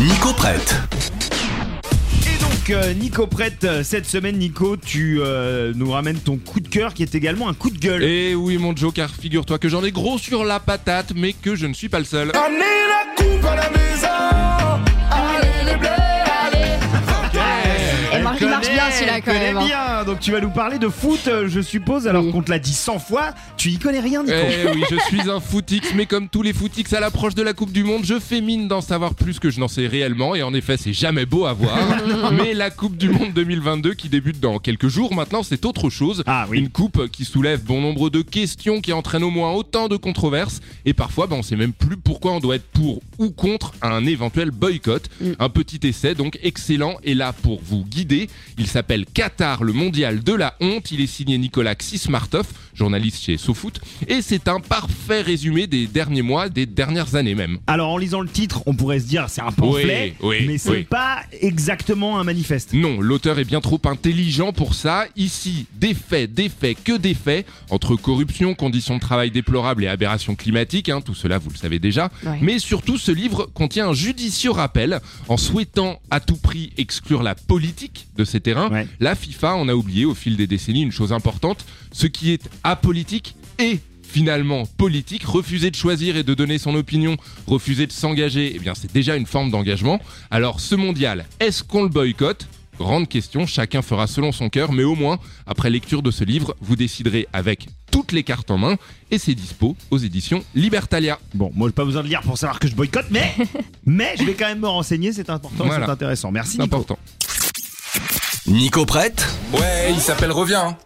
Nico prête. Et donc, euh, Nico prête, euh, cette semaine, Nico, tu euh, nous ramènes ton coup de cœur qui est également un coup de gueule. Et oui mon Joe, car figure-toi que j'en ai gros sur la patate, mais que je ne suis pas le seul. La coupe à la maison. Bien, celui-là, quand même, hein. bien. Donc, tu vas nous parler de foot, euh, je suppose, alors Oui. qu'on te l'a dit 100 fois. Tu y connais rien, Nico. Eh oui, je suis un footix, mais comme tous les footix à l'approche de la Coupe du Monde, je fais mine d'en savoir plus que je n'en sais réellement, et en effet, c'est jamais beau à voir. mais la Coupe du Monde 2022 qui débute dans quelques jours maintenant, c'est autre chose. Ah oui. Une coupe qui soulève bon nombre de questions, qui entraîne au moins autant de controverses, et parfois, ben, on sait même plus pourquoi on doit être pour ou contre un éventuel boycott. Un petit essai, donc excellent, est là pour vous guider. Il s'appelle Qatar, le mondial de la honte. Il est signé Nicolas Xismartov, journaliste chez SoFoot, et c'est un parfait résumé des derniers mois, des dernières années même. Alors, en lisant le titre, on pourrait se dire c'est un pamphlet, Oui, oui, mais c'est oui. pas exactement un manifeste. Non, l'auteur est bien trop intelligent pour ça. Ici, des faits, des faits, que des faits. Entre corruption, conditions de travail déplorables et aberrations climatiques, hein, tout cela vous le savez déjà. Ouais. Mais surtout, ce livre contient un judicieux rappel. En souhaitant à tout prix exclure la politique de ces terrains, Ouais. la FIFA en a oublié au fil des décennies une chose importante. Ce qui est apolitique est finalement politique, refuser de choisir et de donner son opinion, refuser de s'engager, eh bien c'est déjà une forme d'engagement. Alors ce mondial, est-ce qu'on le boycotte? Grande question, chacun fera selon son cœur, mais au moins, après lecture de ce livre, vous déciderez avec toutes les cartes en main, et c'est dispo aux éditions Libertalia. Bon, moi, j'ai pas besoin de lire pour savoir que je boycotte, mais, mais je vais quand même me renseigner, c'est important, et Voilà. c'est intéressant. Merci, C'est Nico. important. Nico prête? Ouais, il s'appelle Reviens.